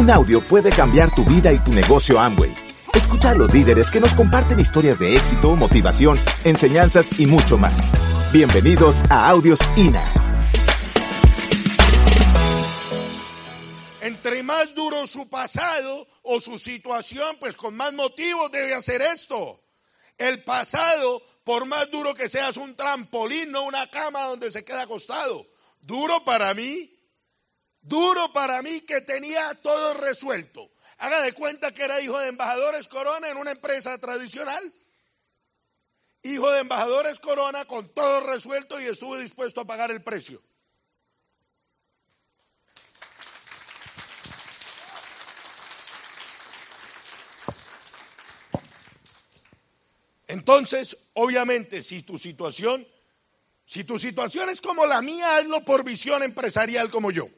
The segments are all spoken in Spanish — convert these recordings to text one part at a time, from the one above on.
Un audio puede cambiar tu vida y tu negocio Amway. Escucha a los líderes que nos comparten historias de éxito, motivación, enseñanzas y mucho más. Bienvenidos a Audios INA. Entre más duro su pasado o su situación, pues con más motivos debe hacer esto. El pasado, por más duro que sea, es un trampolín, no una cama donde se queda acostado. Duro para mí, duro para mí que tenía todo resuelto. Haga de cuenta que era hijo de embajadores Corona en una empresa tradicional. Hijo de embajadores Corona con todo resuelto y estuvo dispuesto a pagar el precio. Entonces, obviamente, si tu situación, si tu situación es como la mía, hazlo por visión empresarial como yo.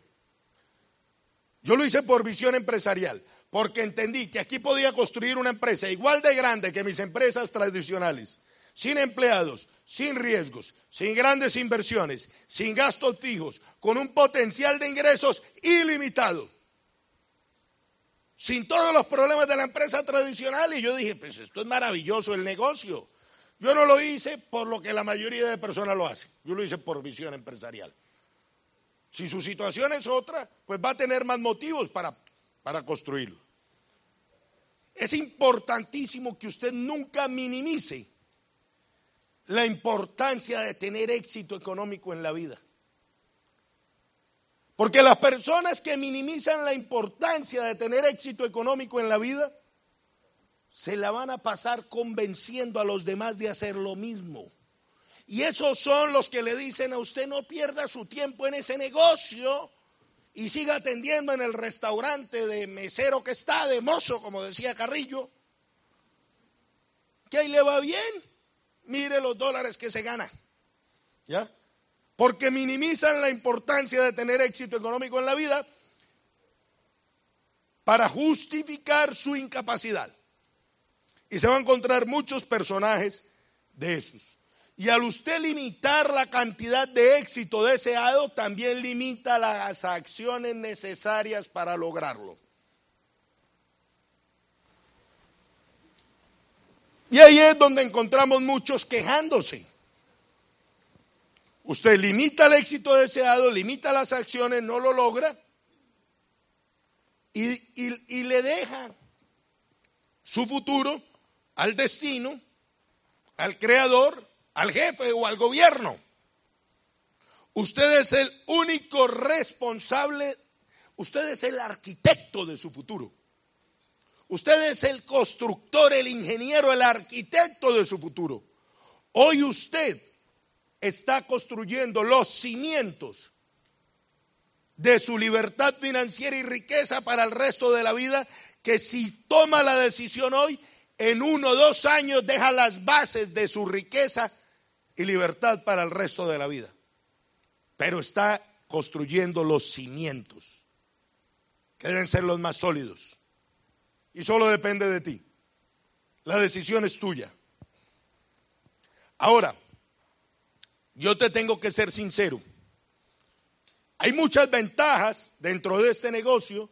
Yo lo hice por visión empresarial, porque entendí que aquí podía construir una empresa igual de grande que mis empresas tradicionales, sin empleados, sin riesgos, sin grandes inversiones, sin gastos fijos, con un potencial de ingresos ilimitado sin todos los problemas de la empresa tradicional. Y yo dije, pues esto es maravilloso el negocio. Yo no lo hice por lo que la mayoría de personas lo hacen. Yo lo hice por visión empresarial. Si su situación es otra, pues va a tener más motivos para, para construirlo. Es importantísimo que usted nunca minimice la importancia de tener éxito económico en la vida. Porque las personas que minimizan la importancia de tener éxito económico en la vida, se la van a pasar convenciendo a los demás de hacer lo mismo. Y esos son los que le dicen a usted no pierda su tiempo en ese negocio y siga atendiendo en el restaurante de mesero que está, de mozo, como decía Carrillo, que ahí le va bien. Mire los dólares que se gana. ¿Ya? porque minimizan la importancia de tener éxito económico en la vida para justificar su incapacidad. Y se van a encontrar muchos personajes de esos. Y al usted limitar la cantidad de éxito deseado, también limita las acciones necesarias para lograrlo. Y ahí es donde encontramos muchos quejándose. Usted limita el éxito deseado, limita las acciones, no lo logra y, le deja su futuro al destino, al creador, al jefe o al gobierno. Usted es el único responsable, usted es el arquitecto de su futuro. Usted es el constructor, el ingeniero, el arquitecto de su futuro. Hoy usted está construyendo los cimientos de su libertad financiera y riqueza para el resto de la vida, que si toma la decisión hoy, en uno o dos años deja las bases de su riqueza y libertad para el resto de la vida. Pero está construyendo los cimientos, que deben ser los más sólidos. Y solo depende de ti. La decisión es tuya. Ahora, yo te tengo que ser sincero. Hay muchas ventajas dentro de este negocio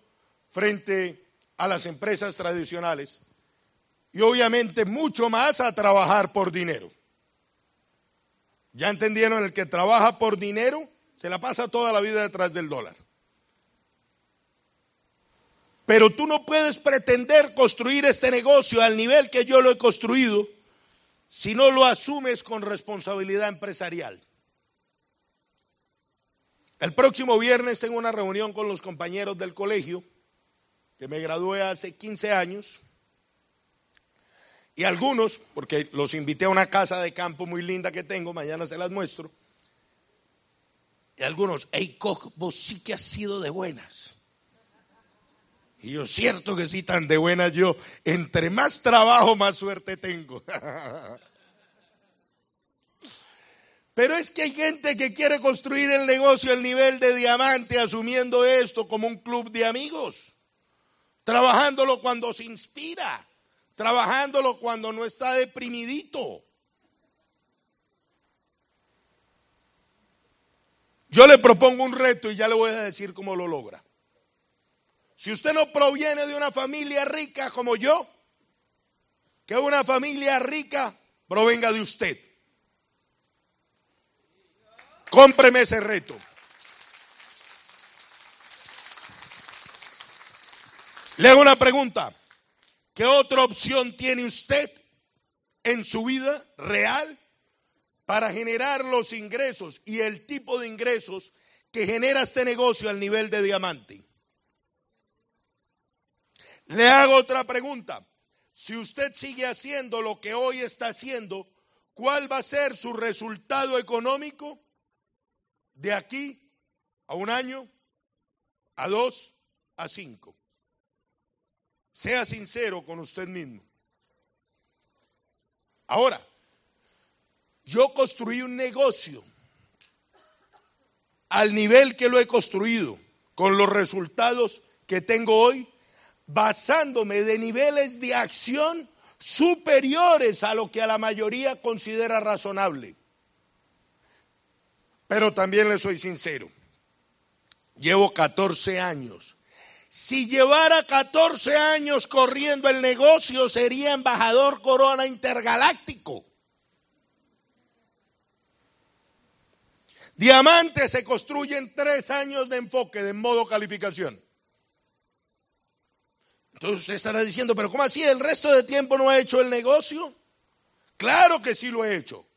frente a las empresas tradicionales y obviamente mucho más a trabajar por dinero. ¿Ya entendieron? El que trabaja por dinero se la pasa toda la vida detrás del dólar. Pero tú no puedes pretender construir este negocio al nivel que yo lo he construido si no lo asumes con responsabilidad empresarial. El próximo viernes tengo una reunión con los compañeros del colegio, que me gradué hace 15 años, y algunos, porque los invité a una casa de campo muy linda que tengo, mañana se las muestro, y algunos, hey, Koch, vos sí que has sido de buenas. Y yo, cierto que sí, tan de buenas yo, entre más trabajo, más suerte tengo. Pero es que hay gente que quiere construir el negocio al nivel de diamante, asumiendo esto como un club de amigos, trabajándolo cuando se inspira, trabajándolo cuando no está deprimidito. Yo le propongo un reto y ya le voy a decir cómo lo logra. Si usted no proviene de una familia rica como yo, que una familia rica provenga de usted. Cómpreme ese reto. Le hago una pregunta. ¿Qué otra opción tiene usted en su vida real para generar los ingresos y el tipo de ingresos que genera este negocio al nivel de diamante? Le hago otra pregunta. Si usted sigue haciendo lo que hoy está haciendo, ¿cuál va a ser su resultado económico de aquí a un año, a dos, a cinco? Sea sincero con usted mismo. Ahora, yo construí un negocio al nivel que lo he construido, con los resultados que tengo hoy, basándome de niveles de acción superiores a lo que a la mayoría considera razonable. Pero también le soy sincero, llevo 14 años si llevara 14 años corriendo el negocio, sería embajador corona intergaláctico. Diamante se construye en tres años de enfoque, de modo calificación. Entonces usted estará diciendo, pero ¿cómo así? ¿El resto de tiempo no ha hecho el negocio? Claro que sí lo he hecho.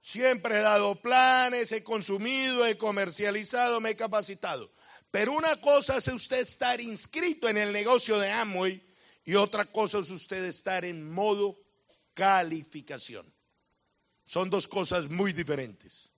Siempre he dado planes, he consumido, he comercializado, me he capacitado. Pero una cosa es usted estar inscrito en el negocio de Amway y otra cosa es usted estar en modo calificación. Son dos cosas muy diferentes.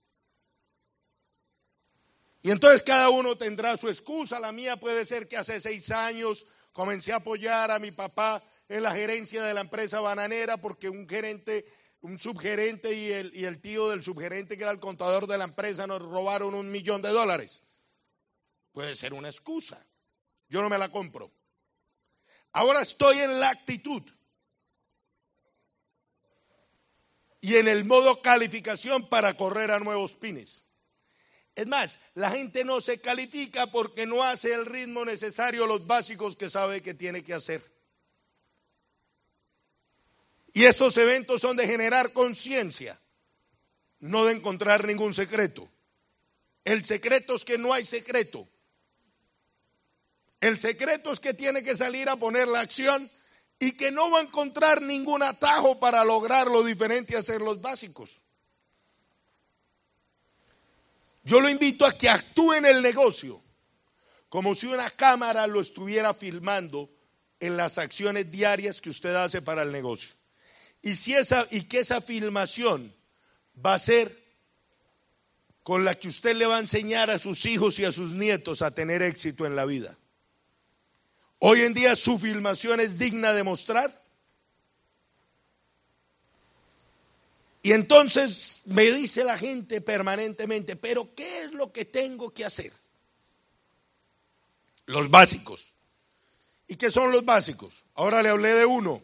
Y entonces cada uno tendrá su excusa. La mía puede ser que hace seis años comencé a apoyar a mi papá en la gerencia de la empresa bananera porque un gerente, un subgerente y el, y el tío del subgerente que era el contador de la empresa nos robaron un millón de dólares. Puede ser una excusa. Yo no me la compro. Ahora estoy en la actitud y en el modo calificación para correr a nuevos pines. Es más, la gente no se califica porque no hace el ritmo necesario, los básicos que sabe que tiene que hacer. Y estos eventos son de generar conciencia, no de encontrar ningún secreto. El secreto es que no hay secreto. El secreto es que tiene que salir a poner la acción y que no va a encontrar ningún atajo para lograr lo diferente y hacer los básicos. Yo lo invito a que actúe en el negocio como si una cámara lo estuviera filmando en las acciones diarias que usted hace para el negocio. Y, si esa, y que esa filmación va a ser con la que usted le va a enseñar a sus hijos y a sus nietos a tener éxito en la vida. Hoy en día su filmación es digna de mostrar. Y entonces me dice la gente permanentemente, pero ¿qué es lo que tengo que hacer? Los básicos. ¿Y qué son los básicos? Ahora le hablé de uno.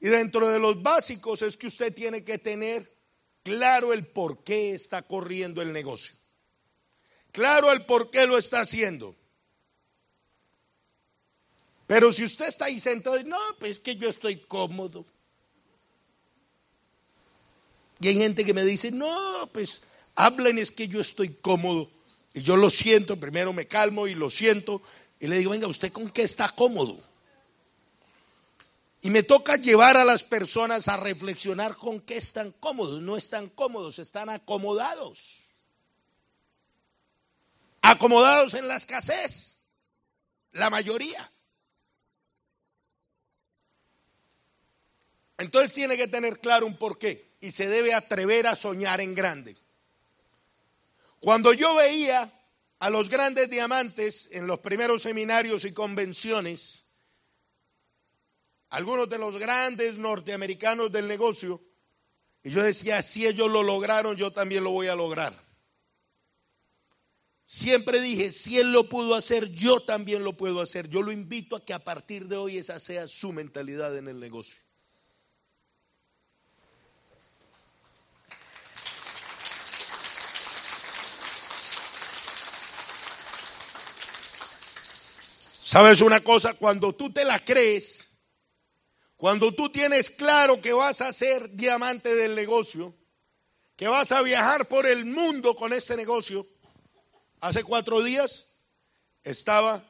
Y dentro de los básicos es que usted tiene que tener claro el por qué está corriendo el negocio. Claro el por qué lo está haciendo. Pero si usted está ahí sentado no, pues es que yo estoy cómodo. Y hay gente que me dice, no, pues hablen es que yo estoy cómodo. Y yo lo siento, primero me calmo y lo siento. Y le digo, venga, ¿usted con qué está cómodo? Y me toca llevar a las personas a reflexionar con qué están cómodos. No están cómodos, están acomodados. Acomodados en la escasez, la mayoría. Entonces tiene que tener claro un porqué y se debe atrever a soñar en grande. Cuando yo veía a los grandes diamantes en los primeros seminarios y convenciones, algunos de los grandes norteamericanos del negocio, y yo decía, si ellos lo lograron, yo también lo voy a lograr. Siempre dije, si él lo pudo hacer, yo también lo puedo hacer. Yo lo invito a que a partir de hoy esa sea su mentalidad en el negocio. ¿Sabes una cosa? Cuando tú te la crees, cuando tú tienes claro que vas a ser diamante del negocio, que vas a viajar por el mundo con este negocio, hace cuatro días estaba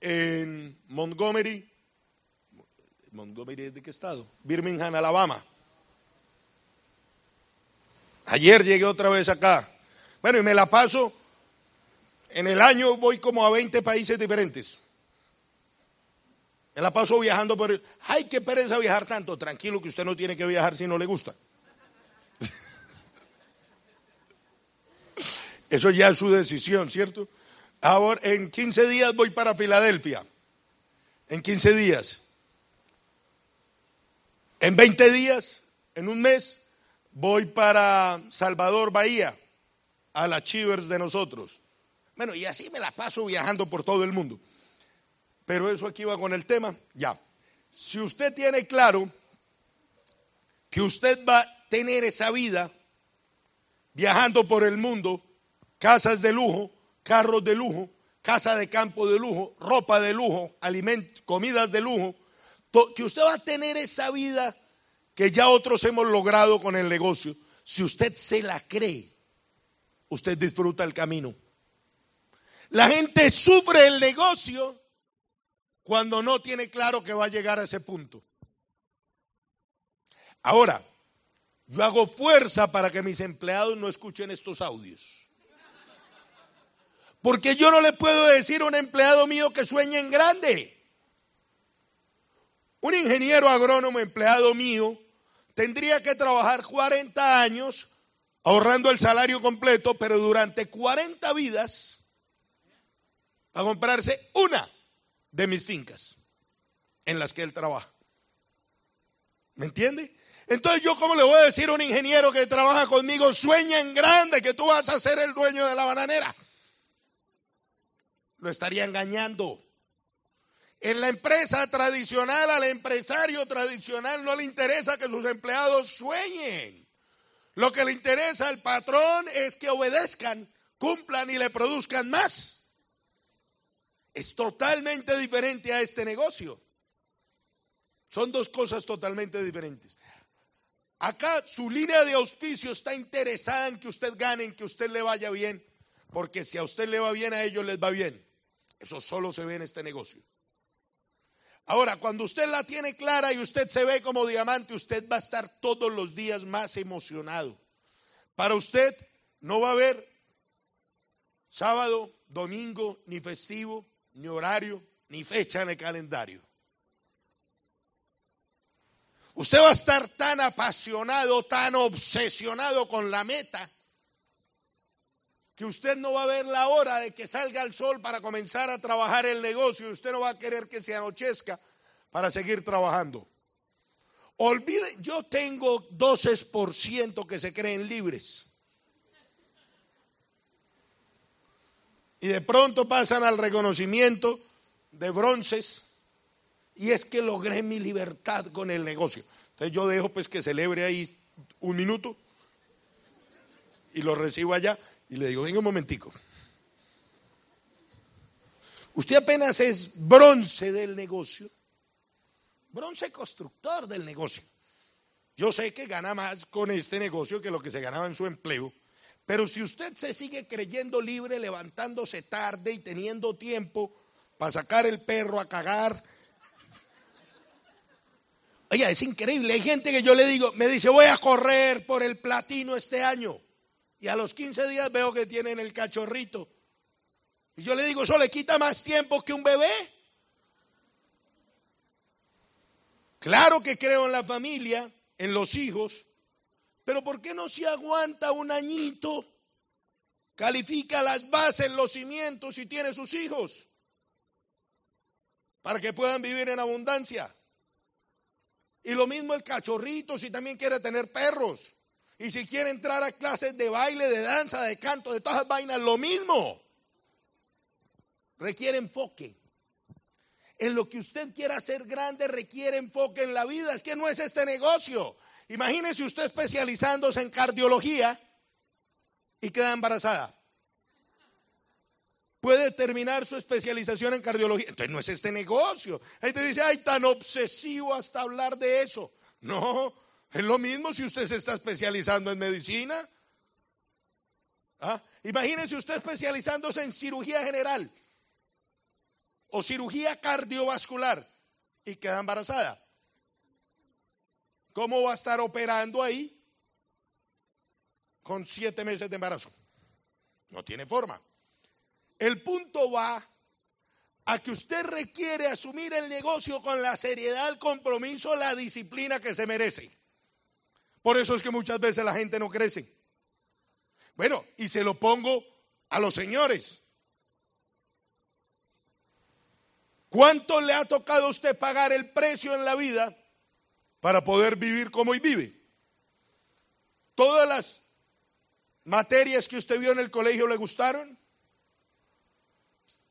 en Montgomery, Montgomery de qué estado? Birmingham, Alabama. Ayer llegué otra vez acá. Bueno, y me la paso. En el año voy como a 20 países diferentes. Me la paso viajando por... ¡Ay, qué pereza viajar tanto! Tranquilo que usted no tiene que viajar si no le gusta. Eso ya es su decisión, ¿cierto? Ahora, en 15 días voy para Filadelfia. En 15 días. En 20 días, en un mes, voy para Salvador Bahía, a las Chivers de nosotros. Bueno, y así me la paso viajando por todo el mundo. Pero eso aquí va con el tema. Ya. Si usted tiene claro que usted va a tener esa vida viajando por el mundo, casas de lujo, carros de lujo, casa de campo de lujo, ropa de lujo, alimentos, comidas de lujo, que usted va a tener esa vida que ya otros hemos logrado con el negocio, si usted se la cree, usted disfruta el camino. La gente sufre el negocio cuando no tiene claro que va a llegar a ese punto. Ahora, yo hago fuerza para que mis empleados no escuchen estos audios. Porque yo no le puedo decir a un empleado mío que sueñe en grande. Un ingeniero agrónomo empleado mío tendría que trabajar 40 años ahorrando el salario completo, pero durante 40 vidas a comprarse una de mis fincas en las que él trabaja. ¿Me entiende? Entonces yo cómo le voy a decir a un ingeniero que trabaja conmigo, sueña en grande que tú vas a ser el dueño de la bananera. Lo estaría engañando. En la empresa tradicional, al empresario tradicional no le interesa que sus empleados sueñen. Lo que le interesa al patrón es que obedezcan, cumplan y le produzcan más. Es totalmente diferente a este negocio. Son dos cosas totalmente diferentes. Acá su línea de auspicio está interesada en que usted gane, en que usted le vaya bien, porque si a usted le va bien, a ellos les va bien. Eso solo se ve en este negocio. Ahora, cuando usted la tiene clara y usted se ve como diamante, usted va a estar todos los días más emocionado. Para usted no va a haber sábado, domingo, ni festivo, ni horario, ni fecha en el calendario. Usted va a estar tan apasionado, tan obsesionado con la meta, que usted no va a ver la hora de que salga el sol para comenzar a trabajar el negocio y usted no va a querer que se anochezca para seguir trabajando. Olvide, yo tengo 12% que se creen libres. Y de pronto pasan al reconocimiento de bronces y es que logré mi libertad con el negocio. Entonces yo dejo pues que celebre ahí un minuto y lo recibo allá y le digo, venga un momentico. Usted apenas es bronce del negocio, bronce constructor del negocio. Yo sé que gana más con este negocio que lo que se ganaba en su empleo, pero si usted se sigue creyendo libre, levantándose tarde y teniendo tiempo para sacar el perro a cagar, oiga, es increíble. Hay gente que yo le digo, me dice, voy a correr por el platino este año y a los 15 días veo que tienen el cachorrito. Y yo le digo, eso le quita más tiempo que un bebé. Claro que creo en la familia, en los hijos, pero ¿por qué no se aguanta un añito? Califica las bases, los cimientos y tiene sus hijos para que puedan vivir en abundancia. Y lo mismo el cachorrito si también quiere tener perros. Y si quiere entrar a clases de baile, de danza, de canto, de todas las vainas, lo mismo. Requiere enfoque. En lo que usted quiera hacer grande requiere enfoque en la vida. Es que no es este negocio. Imagínese usted especializándose en cardiología y queda embarazada. puede terminar su especialización en cardiología. Entonces no es este negocio. Ahí te dice, ay, tan obsesivo hasta hablar de eso. No, es lo mismo si usted se está especializando en medicina. ¿Ah? Imagínese usted especializándose en cirugía general o cirugía cardiovascular y queda embarazada. ¿Cómo va a estar operando ahí con siete meses de embarazo? No tiene forma. El punto va a que usted requiere asumir el negocio con la seriedad, el compromiso, la disciplina que se merece. Por eso es que muchas veces la gente no crece. Bueno, y se lo pongo a los señores. ¿Cuánto le ha tocado a usted pagar el precio en la vida para poder vivir como hoy vive? Todas las materias que usted vio en el colegio le gustaron.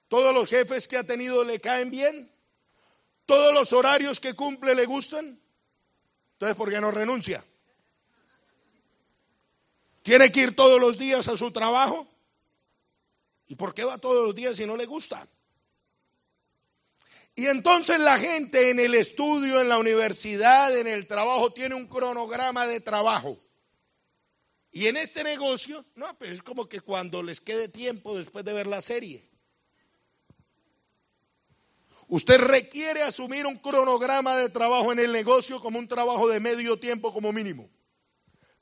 Todos los jefes que ha tenido le caen bien. Todos los horarios que cumple le gustan. Entonces, ¿por qué no renuncia? ¿Tiene que ir todos los días a su trabajo? ¿Y por qué va todos los días si no le gusta? Y entonces la gente en el estudio, en la universidad, en el trabajo, tiene un cronograma de trabajo. Y en este negocio, no, pues es como que cuando les quede tiempo después de ver la serie. Usted requiere asumir un cronograma de trabajo en el negocio como un trabajo de medio tiempo como mínimo.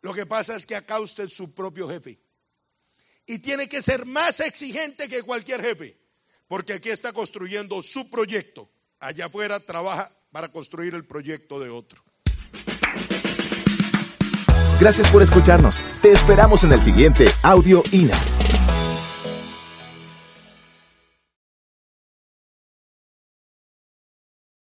Lo que pasa es que acá usted es su propio jefe. Y tiene que ser más exigente que cualquier jefe porque aquí está construyendo su proyecto. Allá afuera trabaja para construir el proyecto de otro. Gracias por escucharnos. Te esperamos en el siguiente Audio INA.